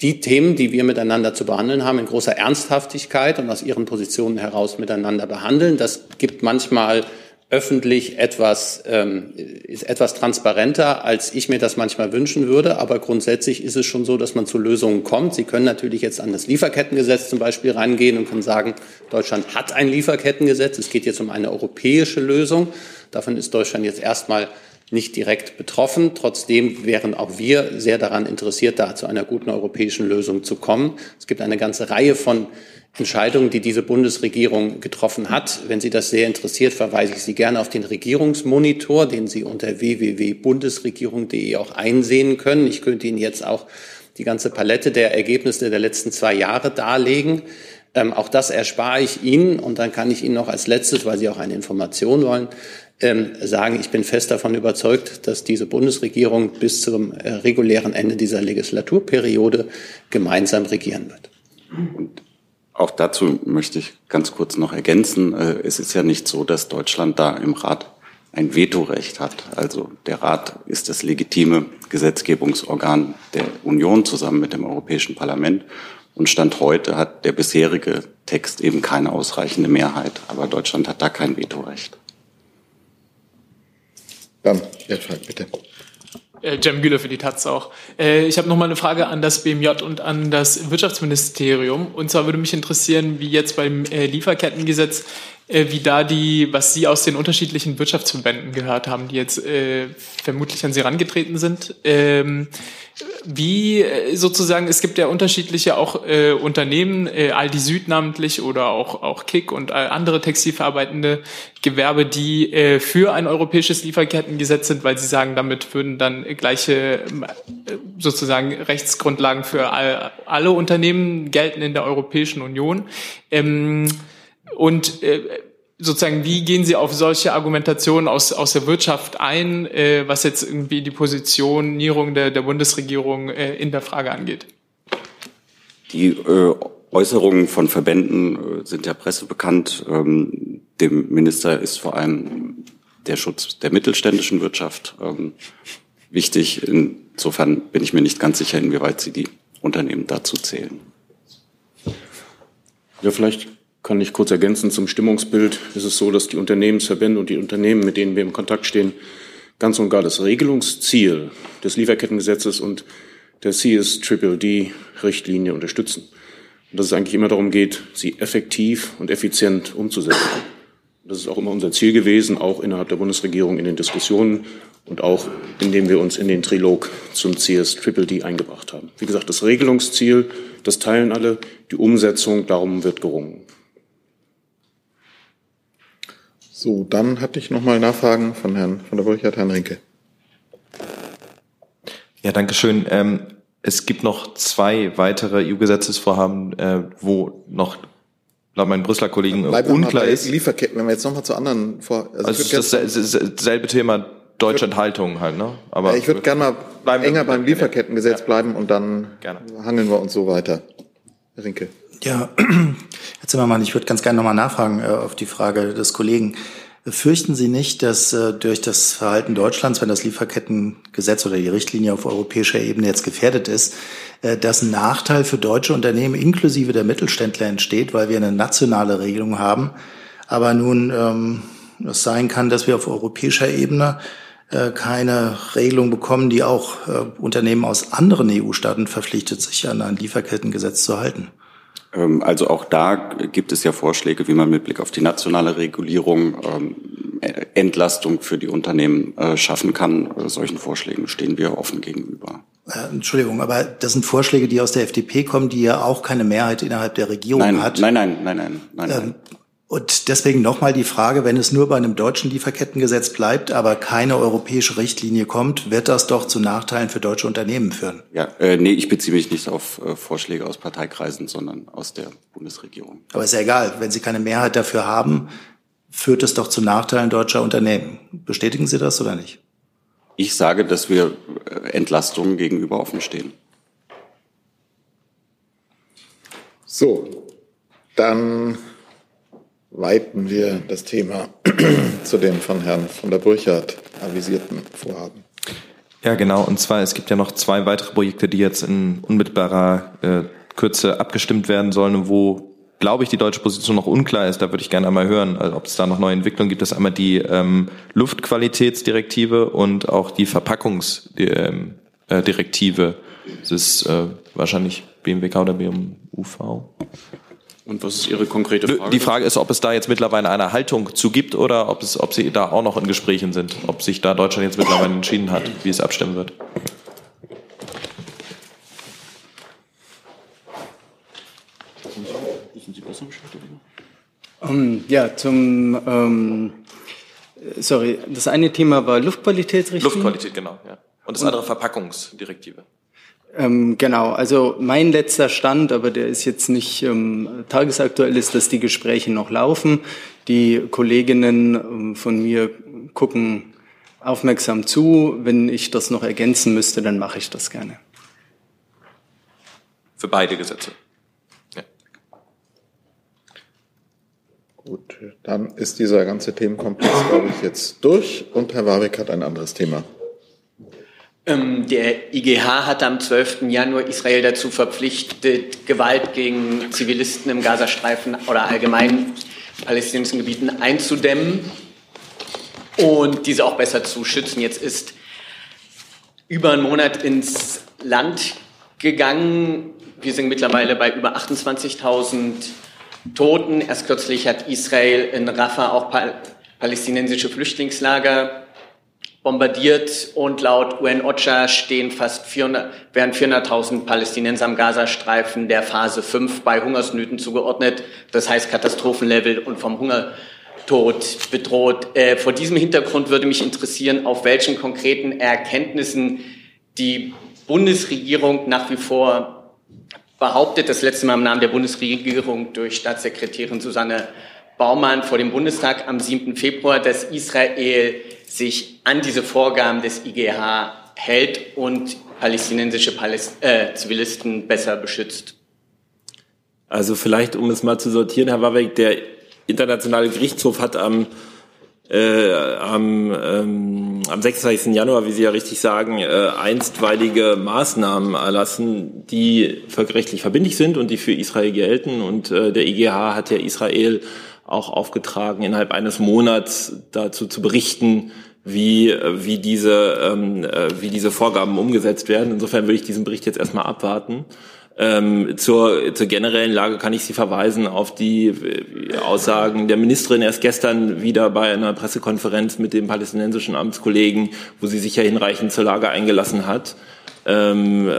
die Themen, die wir miteinander zu behandeln haben, in großer Ernsthaftigkeit und aus ihren Positionen heraus miteinander behandeln. Das gibt manchmal öffentlich etwas, ähm, ist etwas transparenter, als ich mir das manchmal wünschen würde. Aber grundsätzlich ist es schon so, dass man zu Lösungen kommt. Sie können natürlich jetzt an das Lieferkettengesetz zum Beispiel rangehen und können sagen, Deutschland hat ein Lieferkettengesetz. Es geht jetzt um eine europäische Lösung. Davon ist Deutschland jetzt erstmal nicht direkt betroffen. Trotzdem wären auch wir sehr daran interessiert, da zu einer guten europäischen Lösung zu kommen. Es gibt eine ganze Reihe von Entscheidungen, die diese Bundesregierung getroffen hat. Wenn Sie das sehr interessiert, verweise ich Sie gerne auf den Regierungsmonitor, den Sie unter www.bundesregierung.de auch einsehen können. Ich könnte Ihnen jetzt auch die ganze Palette der Ergebnisse der letzten zwei Jahre darlegen. Ähm, auch das erspare ich Ihnen und dann kann ich Ihnen noch als letztes, weil Sie auch eine Information wollen, ähm, sagen, ich bin fest davon überzeugt, dass diese Bundesregierung bis zum äh, regulären Ende dieser Legislaturperiode gemeinsam regieren wird. Und auch dazu möchte ich ganz kurz noch ergänzen. Äh, es ist ja nicht so, dass Deutschland da im Rat ein Vetorecht hat. Also der Rat ist das legitime Gesetzgebungsorgan der Union zusammen mit dem Europäischen Parlament. Und Stand heute hat der bisherige Text eben keine ausreichende Mehrheit. Aber Deutschland hat da kein Vetorecht. Dann, bitte. Äh, Jem Güler für die Taz auch. Äh, ich habe noch mal eine Frage an das BMJ und an das Wirtschaftsministerium. Und zwar würde mich interessieren, wie jetzt beim äh, Lieferkettengesetz, wie da die, was Sie aus den unterschiedlichen Wirtschaftsverbänden gehört haben, die jetzt äh, vermutlich an Sie herangetreten sind. Ähm, wie äh, sozusagen, es gibt ja unterschiedliche auch äh, Unternehmen, äh, Aldi Süd namentlich oder auch, auch Kick und andere textilverarbeitende Gewerbe, die äh, für ein europäisches Lieferkettengesetz sind, weil sie sagen, damit würden dann gleiche äh, sozusagen Rechtsgrundlagen für all, alle Unternehmen gelten in der Europäischen Union. Ähm, und äh, sozusagen, wie gehen Sie auf solche Argumentationen aus, aus der Wirtschaft ein, äh, was jetzt irgendwie die Positionierung der, der Bundesregierung äh, in der Frage angeht? Die äh, Äußerungen von Verbänden äh, sind der Presse bekannt. Ähm, dem Minister ist vor allem der Schutz der mittelständischen Wirtschaft ähm, wichtig. Insofern bin ich mir nicht ganz sicher, inwieweit Sie die Unternehmen dazu zählen. Ja, vielleicht kann ich kurz ergänzen zum Stimmungsbild. Es ist so, dass die Unternehmensverbände und die Unternehmen, mit denen wir im Kontakt stehen, ganz und gar das Regelungsziel des Lieferkettengesetzes und der CSDD-Richtlinie unterstützen. Und dass es eigentlich immer darum geht, sie effektiv und effizient umzusetzen. Das ist auch immer unser Ziel gewesen, auch innerhalb der Bundesregierung in den Diskussionen und auch indem wir uns in den Trilog zum CSDD eingebracht haben. Wie gesagt, das Regelungsziel, das teilen alle, die Umsetzung, darum wird gerungen. So, dann hatte ich nochmal Nachfragen von Herrn von der Burkhardt, Herrn Rinke. Ja, danke schön. Ähm, es gibt noch zwei weitere EU-Gesetzesvorhaben, äh, wo noch laut meinen Brüsseler Kollegen Bleiben unklar ist. Lieferketten, wenn wir jetzt nochmal zu anderen vor. Also, also das ist dasselbe Thema Deutschenthaltung halt, ne? Aber ich würde gerne mal enger beim Lieferkettengesetz ja. bleiben und dann gerne. hangeln wir uns so weiter. Herr Rinke. Ja, Herr Zimmermann, ich würde ganz gerne nochmal nachfragen äh, auf die Frage des Kollegen. Fürchten Sie nicht, dass äh, durch das Verhalten Deutschlands, wenn das Lieferkettengesetz oder die Richtlinie auf europäischer Ebene jetzt gefährdet ist, äh, dass ein Nachteil für deutsche Unternehmen inklusive der Mittelständler entsteht, weil wir eine nationale Regelung haben, aber nun ähm, es sein kann, dass wir auf europäischer Ebene äh, keine Regelung bekommen, die auch Unternehmen aus anderen EU-Staaten verpflichtet, sich an ein Lieferkettengesetz zu halten? Ähm, also auch da gibt es ja Vorschläge, wie man mit Blick auf die nationale Regulierung ähm, Entlastung für die Unternehmen äh, schaffen kann. Solchen Vorschlägen stehen wir offen gegenüber. Entschuldigung, aber das sind Vorschläge, die aus der FDP kommen, die ja auch keine Mehrheit innerhalb der Regierung nein, hat. Nein, nein, nein, nein, nein. Ähm, und deswegen nochmal die Frage, wenn es nur bei einem deutschen Lieferkettengesetz bleibt, aber keine europäische Richtlinie kommt, wird das doch zu Nachteilen für deutsche Unternehmen führen? Ja, äh, nee, ich beziehe mich nicht auf äh, Vorschläge aus Parteikreisen, sondern aus der Bundesregierung. Aber ist ja egal, wenn Sie keine Mehrheit dafür haben, führt es doch zu Nachteilen deutscher Unternehmen. Bestätigen Sie das oder nicht? Ich sage, dass wir äh, Entlastungen gegenüber offen stehen. So, dann weiten wir das Thema zu den von Herrn von der Burchardt avisierten Vorhaben. Ja, genau. Und zwar, es gibt ja noch zwei weitere Projekte, die jetzt in unmittelbarer äh, Kürze abgestimmt werden sollen wo, glaube ich, die deutsche Position noch unklar ist. Da würde ich gerne einmal hören, also ob es da noch neue Entwicklungen gibt. Das ist einmal die ähm, Luftqualitätsdirektive und auch die Verpackungsdirektive. Ähm, äh, das ist äh, wahrscheinlich BMWK oder BMUV. Und was ist Ihre konkrete Frage? Die Frage ist, ob es da jetzt mittlerweile eine Haltung zu gibt oder ob, es, ob Sie da auch noch in Gesprächen sind, ob sich da Deutschland jetzt mittlerweile entschieden hat, wie es abstimmen wird. Wissen Sie besser Bescheid um, ähm, Ja, zum ähm, sorry, das eine Thema war Luftqualitätsrichtlinie. Luftqualität, genau, ja. Und das andere Verpackungsdirektive. Ähm, genau, also mein letzter Stand, aber der ist jetzt nicht ähm, tagesaktuell, ist, dass die Gespräche noch laufen. Die Kolleginnen ähm, von mir gucken aufmerksam zu. Wenn ich das noch ergänzen müsste, dann mache ich das gerne. Für beide Gesetze. Ja. Gut, dann ist dieser ganze Themenkomplex, glaube ich, jetzt durch und Herr Warwick hat ein anderes Thema. Ähm, der IGH hat am 12. Januar Israel dazu verpflichtet, Gewalt gegen Zivilisten im Gazastreifen oder allgemein palästinensischen Gebieten einzudämmen und diese auch besser zu schützen. Jetzt ist über einen Monat ins Land gegangen. Wir sind mittlerweile bei über 28.000 Toten. Erst kürzlich hat Israel in Rafah auch palästinensische Flüchtlingslager bombardiert und laut UN-OCHA stehen fast 400, werden 400.000 Palästinenser am Gazastreifen der Phase 5 bei Hungersnöten zugeordnet, das heißt Katastrophenlevel und vom Hungertod bedroht. Äh, vor diesem Hintergrund würde mich interessieren, auf welchen konkreten Erkenntnissen die Bundesregierung nach wie vor behauptet, das letzte Mal im Namen der Bundesregierung durch Staatssekretärin Susanne Baumann vor dem Bundestag am 7. Februar, dass Israel sich an diese Vorgaben des IGH hält und palästinensische Paläst äh, Zivilisten besser beschützt. Also vielleicht, um es mal zu sortieren, Herr Warbeck, der Internationale Gerichtshof hat am, äh, am, ähm, am 26. Januar, wie Sie ja richtig sagen, äh, einstweilige Maßnahmen erlassen, die völkerrechtlich verbindlich sind und die für Israel gelten. Und äh, der IGH hat ja Israel auch aufgetragen, innerhalb eines Monats dazu zu berichten, wie, wie, diese, ähm, äh, wie diese Vorgaben umgesetzt werden. Insofern würde ich diesen Bericht jetzt erstmal abwarten. Ähm, zur, zur generellen Lage kann ich Sie verweisen auf die äh, Aussagen der Ministerin erst gestern wieder bei einer Pressekonferenz mit dem palästinensischen Amtskollegen, wo sie sich ja hinreichend zur Lage eingelassen hat. Ähm,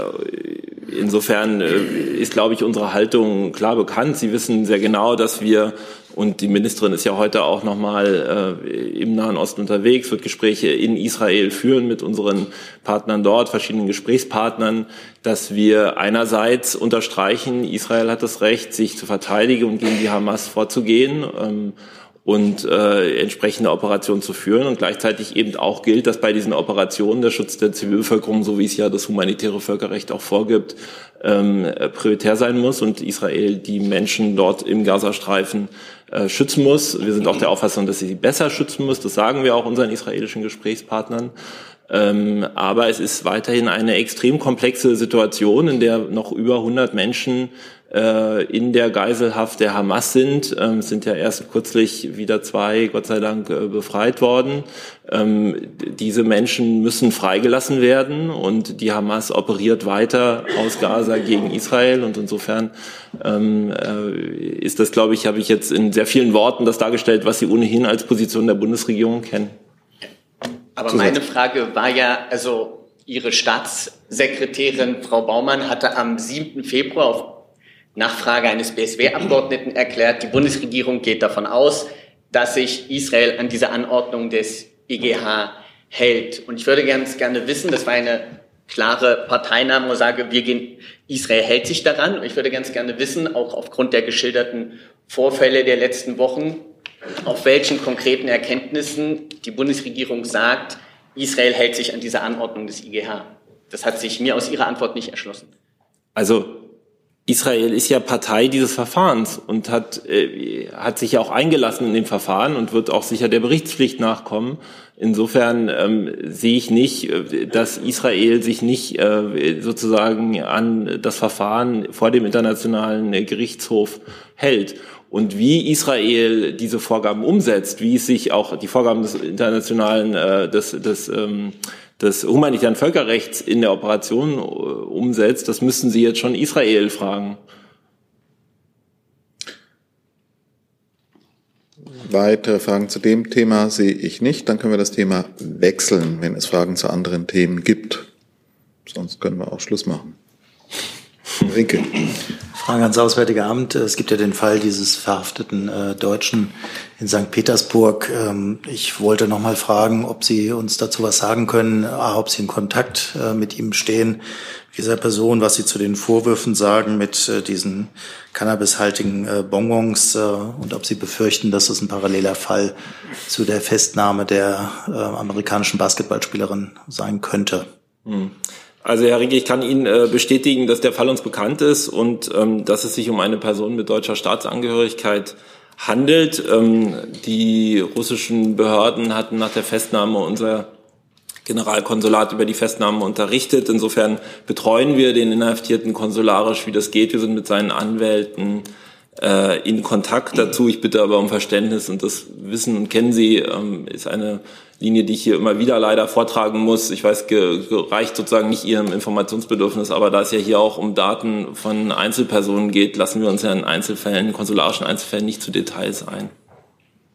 insofern äh, ist, glaube ich, unsere Haltung klar bekannt. Sie wissen sehr genau, dass wir und die Ministerin ist ja heute auch nochmal äh, im Nahen Osten unterwegs, wird Gespräche in Israel führen mit unseren Partnern dort, verschiedenen Gesprächspartnern, dass wir einerseits unterstreichen, Israel hat das Recht, sich zu verteidigen und gegen die Hamas vorzugehen. Ähm, und äh, entsprechende Operationen zu führen. Und gleichzeitig eben auch gilt, dass bei diesen Operationen der Schutz der Zivilbevölkerung, so wie es ja das humanitäre Völkerrecht auch vorgibt, ähm, prioritär sein muss und Israel die Menschen dort im Gazastreifen äh, schützen muss. Wir sind auch der Auffassung, dass sie sie besser schützen muss. Das sagen wir auch unseren israelischen Gesprächspartnern. Ähm, aber es ist weiterhin eine extrem komplexe Situation, in der noch über 100 Menschen in der Geiselhaft der Hamas sind. Ähm, sind ja erst kürzlich wieder zwei, Gott sei Dank, äh, befreit worden. Ähm, diese Menschen müssen freigelassen werden und die Hamas operiert weiter aus Gaza gegen Israel und insofern ähm, äh, ist das, glaube ich, habe ich jetzt in sehr vielen Worten das dargestellt, was Sie ohnehin als Position der Bundesregierung kennen. Aber meine Frage war ja, also Ihre Staatssekretärin Frau Baumann hatte am 7. Februar auf Nachfrage eines BSW-Abgeordneten erklärt, die Bundesregierung geht davon aus, dass sich Israel an diese Anordnung des IGH hält. Und ich würde ganz gerne wissen, das war eine klare Parteinahme, wo sage, wir gehen, Israel hält sich daran. Und ich würde ganz gerne wissen, auch aufgrund der geschilderten Vorfälle der letzten Wochen, auf welchen konkreten Erkenntnissen die Bundesregierung sagt, Israel hält sich an diese Anordnung des IGH. Das hat sich mir aus Ihrer Antwort nicht erschlossen. Also Israel ist ja Partei dieses Verfahrens und hat, äh, hat sich ja auch eingelassen in dem Verfahren und wird auch sicher der Berichtspflicht nachkommen. Insofern ähm, sehe ich nicht, äh, dass Israel sich nicht äh, sozusagen an das Verfahren vor dem Internationalen Gerichtshof hält. Und wie Israel diese Vorgaben umsetzt, wie es sich auch die Vorgaben des internationalen, äh, des, des ähm, des humanitären Völkerrechts in der Operation äh, umsetzt, das müssen Sie jetzt schon Israel fragen. Weitere Fragen zu dem Thema sehe ich nicht. Dann können wir das Thema wechseln, wenn es Fragen zu anderen Themen gibt. Sonst können wir auch Schluss machen. Rinke. Frage ans Auswärtige Amt. Es gibt ja den Fall dieses verhafteten äh, Deutschen in St. Petersburg. Ähm, ich wollte noch mal fragen, ob Sie uns dazu was sagen können, A, ob Sie in Kontakt äh, mit ihm stehen, dieser Person, was Sie zu den Vorwürfen sagen mit äh, diesen cannabishaltigen äh, Bonbons äh, und ob Sie befürchten, dass es ein paralleler Fall zu der Festnahme der äh, amerikanischen Basketballspielerin sein könnte. Hm. Also Herr Rieger, ich kann Ihnen äh, bestätigen, dass der Fall uns bekannt ist und ähm, dass es sich um eine Person mit deutscher Staatsangehörigkeit handelt. Ähm, die russischen Behörden hatten nach der Festnahme unser Generalkonsulat über die Festnahme unterrichtet. Insofern betreuen wir den Inhaftierten konsularisch, wie das geht. Wir sind mit seinen Anwälten äh, in Kontakt dazu. Ich bitte aber um Verständnis und das wissen und kennen Sie, ähm, ist eine Linie, die ich hier immer wieder leider vortragen muss. Ich weiß, gereicht sozusagen nicht Ihrem Informationsbedürfnis, aber da es ja hier auch um Daten von Einzelpersonen geht, lassen wir uns ja in Einzelfällen, konsularischen Einzelfällen nicht zu Details ein.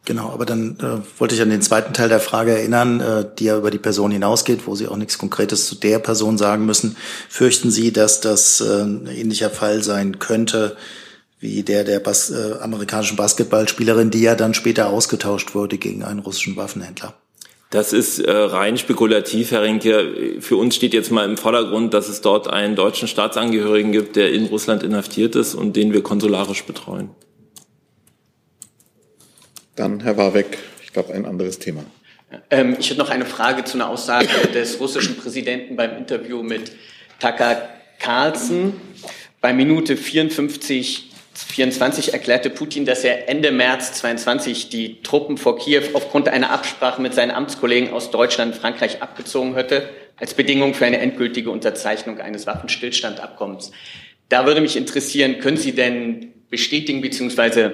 Genau, aber dann äh, wollte ich an den zweiten Teil der Frage erinnern, äh, die ja über die Person hinausgeht, wo Sie auch nichts Konkretes zu der Person sagen müssen. Fürchten Sie, dass das äh, ein ähnlicher Fall sein könnte wie der der Bas äh, amerikanischen Basketballspielerin, die ja dann später ausgetauscht wurde gegen einen russischen Waffenhändler? Das ist äh, rein spekulativ, Herr Renke. Für uns steht jetzt mal im Vordergrund, dass es dort einen deutschen Staatsangehörigen gibt, der in Russland inhaftiert ist und den wir konsularisch betreuen. Dann Herr Warbeck, ich glaube, ein anderes Thema. Ähm, ich hätte noch eine Frage zu einer Aussage des russischen Präsidenten beim Interview mit Tucker Carlson. Bei Minute 54 24 erklärte Putin, dass er Ende März 22 die Truppen vor Kiew aufgrund einer Absprache mit seinen Amtskollegen aus Deutschland und Frankreich abgezogen hätte, als Bedingung für eine endgültige Unterzeichnung eines Waffenstillstandabkommens. Da würde mich interessieren, können Sie denn bestätigen bzw.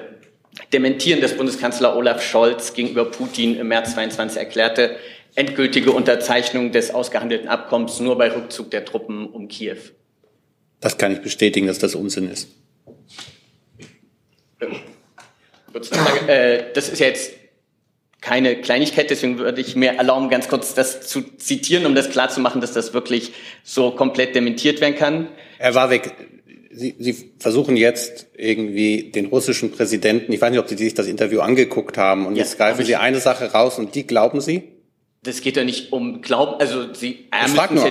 dementieren, dass Bundeskanzler Olaf Scholz gegenüber Putin im März 22 erklärte, endgültige Unterzeichnung des ausgehandelten Abkommens nur bei Rückzug der Truppen um Kiew? Das kann ich bestätigen, dass das Unsinn ist. Äh, das ist ja jetzt keine Kleinigkeit, deswegen würde ich mir erlauben, ganz kurz das zu zitieren, um das klarzumachen, dass das wirklich so komplett dementiert werden kann. Herr Warwick, Sie, Sie versuchen jetzt irgendwie den russischen Präsidenten, ich weiß nicht, ob Sie sich das Interview angeguckt haben, und Ja, jetzt greifen. Sie eine Sache raus und die glauben Sie? Das geht ja nicht um Glauben, also Sie Ich nur.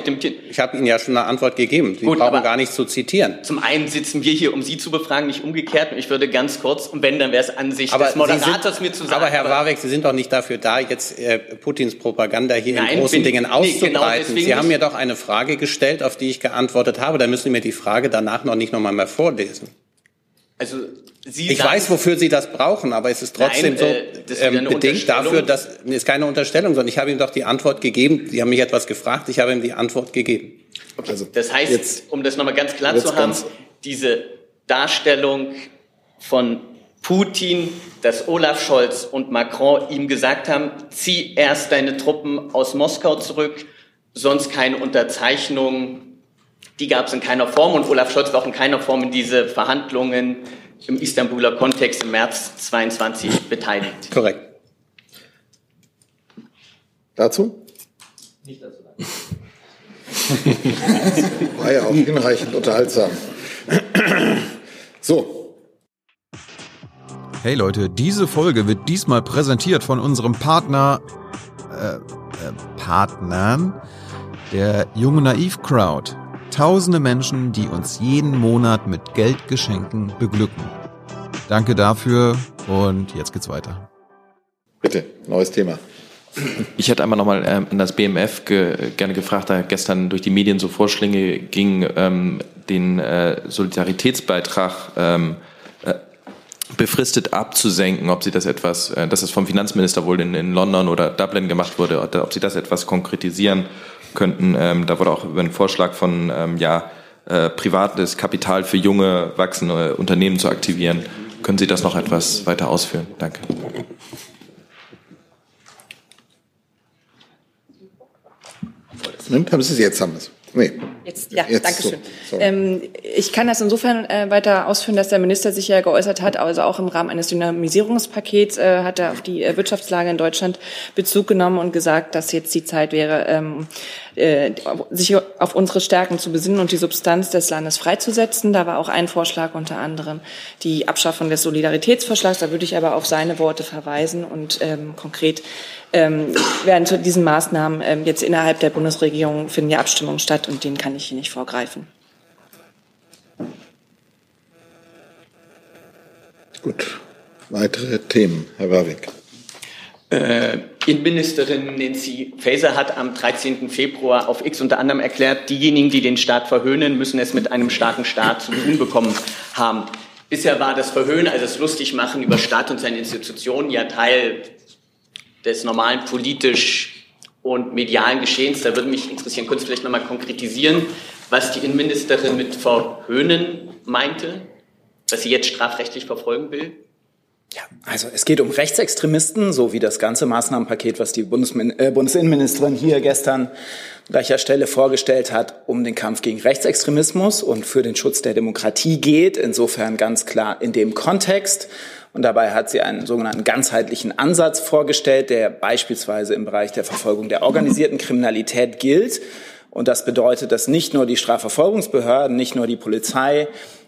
Ich habe Ihnen ja schon eine Antwort gegeben. Sie Gut, brauchen gar nicht zu zitieren. Zum einen sitzen wir hier, um Sie zu befragen, nicht umgekehrt. Und ich würde ganz kurz, und wenn, dann wäre es an sich Aber des Moderators sind, mir zu sagen. aber Herr Warwick, Sie sind doch nicht dafür da, jetzt äh, Putins Propaganda hier Nein, in großen bin- Dingen nee, auszubreiten. genau deswegen Sie haben mir doch eine Frage gestellt, auf die ich geantwortet habe. Da müssen Sie mir die Frage danach noch nicht noch mal mehr vorlesen. Also Sie Ich sagen- weiß, wofür Sie das brauchen, aber es ist trotzdem Nein, so äh, das ist wieder ähm, bedingt dafür, dass nee, ist keine Unterstellung, sondern ich habe Ihnen doch die Antwort gegeben. Sie haben mich etwas gefragt, ich habe Ihnen die Antwort gegeben. Also, Das heißt, um das nochmal ganz klar jetzt zu haben, diese Darstellung von Putin, dass Olaf Scholz und Macron ihm gesagt haben, zieh erst deine Truppen aus Moskau zurück, sonst keine Unterzeichnung, die gab es in keiner Form und Olaf Scholz war auch in keiner Form in diese Verhandlungen im Istanbuler Kontext im März 22 beteiligt. Korrekt. Dazu? Nicht dazu. War ja auch hinreichend unterhaltsam. So, Hey Leute, diese Folge wird diesmal präsentiert von unserem Partner, äh, äh, Partnern, der Junge Naiv Crowd. Tausende Menschen, die uns jeden Monat mit Geldgeschenken beglücken. Danke dafür und jetzt geht's weiter. bitte, neues Thema. Ich hätte einmal nochmal ähm, an das BMF ge gerne gefragt, da gestern durch die Medien so Vorschläge ging, ähm, den äh, Solidaritätsbeitrag ähm, äh, befristet abzusenken, ob Sie das etwas, äh, dass das vom Finanzminister wohl in, in London oder Dublin gemacht wurde, oder ob Sie das etwas konkretisieren könnten. Ähm, da wurde auch über einen Vorschlag von ähm, ja, äh, privates Kapital für junge, wachsende Unternehmen zu aktivieren. Können Sie das noch etwas weiter ausführen? Danke. Haben Sie es jetzt haben wir es. Nee. Jetzt, ja, Jetzt danke so. schön. Sorry. Ähm, ich kann das insofern äh, weiter ausführen, dass der Minister sich ja geäußert hat, also auch im Rahmen eines Dynamisierungspakets äh, hat er auf die äh, Wirtschaftslage in Deutschland Bezug genommen und gesagt, dass jetzt die Zeit wäre, ähm, äh, sich auf unsere Stärken zu besinnen und die Substanz des Landes freizusetzen. Da war auch ein Vorschlag unter anderem die Abschaffung des Solidaritätsvorschlags. Da würde ich aber auf seine Worte verweisen und ähm, konkret ähm, werden zu diesen Maßnahmen ähm, jetzt innerhalb der Bundesregierung finden ja Abstimmungen statt und denen kann ich hier nicht vorgreifen. Gut. Weitere Themen, Herr Warwick. Äh, Innenministerin Nancy Faeser hat am 13. Februar auf X unter anderem erklärt, diejenigen, die den Staat verhöhnen, müssen es mit einem starken Staat zu tun bekommen haben. Bisher war das Verhöhnen, also das Lustigmachen über Staat und seine Institutionen, ja Teil des normalen politisch und medialen Geschehens. Da würde mich interessieren, Sie vielleicht nochmal konkretisieren, was die Innenministerin mit Verhöhnen meinte, was sie jetzt strafrechtlich verfolgen will? Also es geht um Rechtsextremisten, so wie das ganze Maßnahmenpaket, was die Bundesmin äh, Bundesinnenministerin hier gestern gleicher Stelle vorgestellt hat, um den Kampf gegen Rechtsextremismus und für den Schutz der Demokratie geht. Insofern ganz klar in dem Kontext. Und dabei hat sie einen sogenannten ganzheitlichen Ansatz vorgestellt, der beispielsweise im Bereich der Verfolgung der organisierten Kriminalität gilt. Und das bedeutet, dass nicht nur die Strafverfolgungsbehörden, nicht nur die Polizei,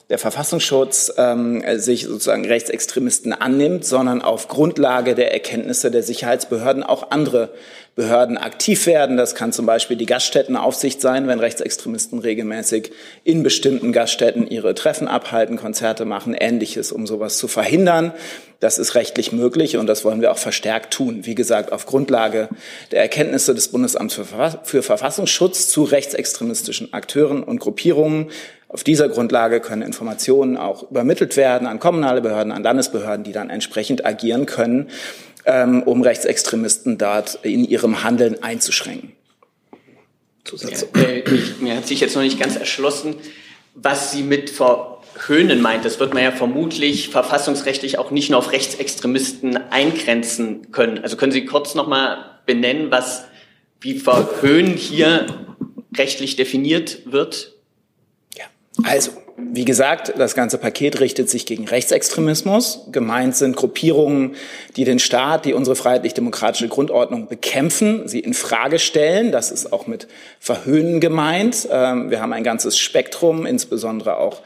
der Verfassungsschutz ähm, sich sozusagen Rechtsextremisten annimmt, sondern auf Grundlage der Erkenntnisse der Sicherheitsbehörden auch andere Behörden aktiv werden. Das kann zum Beispiel die Gaststättenaufsicht sein, wenn Rechtsextremisten regelmäßig in bestimmten Gaststätten ihre Treffen abhalten, Konzerte machen, ähnliches, um sowas zu verhindern. Das ist rechtlich möglich und das wollen wir auch verstärkt tun. Wie gesagt, auf Grundlage der Erkenntnisse des Bundesamts für, Verfass für Verfassungsschutz zu rechtsextremistischen Akteuren und Gruppierungen. Auf dieser Grundlage können Informationen auch übermittelt werden an kommunale Behörden, an Landesbehörden, die dann entsprechend agieren können, ähm, um Rechtsextremisten dort in ihrem Handeln einzuschränken. Zusatz. Äh, ich, mir hat sich jetzt noch nicht ganz erschlossen, was sie mit verhöhnen meint. Das wird man ja vermutlich verfassungsrechtlich auch nicht nur auf Rechtsextremisten eingrenzen können. Also können Sie kurz noch mal benennen, was wie verhöhnen hier rechtlich definiert wird? Also, Wie gesagt, das ganze Paket richtet sich gegen Rechtsextremismus. Gemeint sind Gruppierungen, die den Staat, die unsere freiheitlich-demokratische Grundordnung bekämpfen, sie in Frage stellen. Das ist auch mit Verhöhnen gemeint. Ähm, wir haben ein ganzes Spektrum, insbesondere auch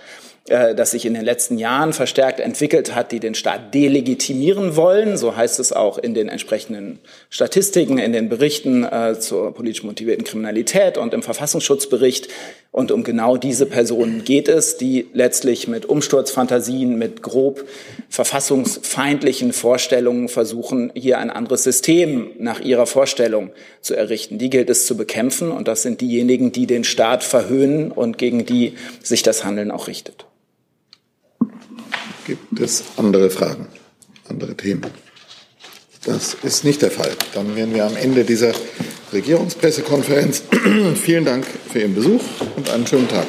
äh, das sich in den letzten Jahren verstärkt entwickelt hat, die den Staat delegitimieren wollen. So heißt es auch in den entsprechenden Statistiken, in den Berichten äh, zur politisch motivierten Kriminalität und im Verfassungsschutzbericht. Und um genau diese Personen geht es, die letztlich mit Umsturzfantasien, mit grob verfassungsfeindlichen Vorstellungen versuchen, hier ein anderes System nach ihrer Vorstellung zu errichten. Die gilt es zu bekämpfen. Und das sind diejenigen, die den Staat verhöhnen und gegen die sich das Handeln auch richtet. Gibt es andere Fragen, andere Themen? Das ist nicht der Fall. Dann wären wir am Ende dieser Regierungspressekonferenz. Vielen Dank für Ihren Besuch und einen schönen Tag.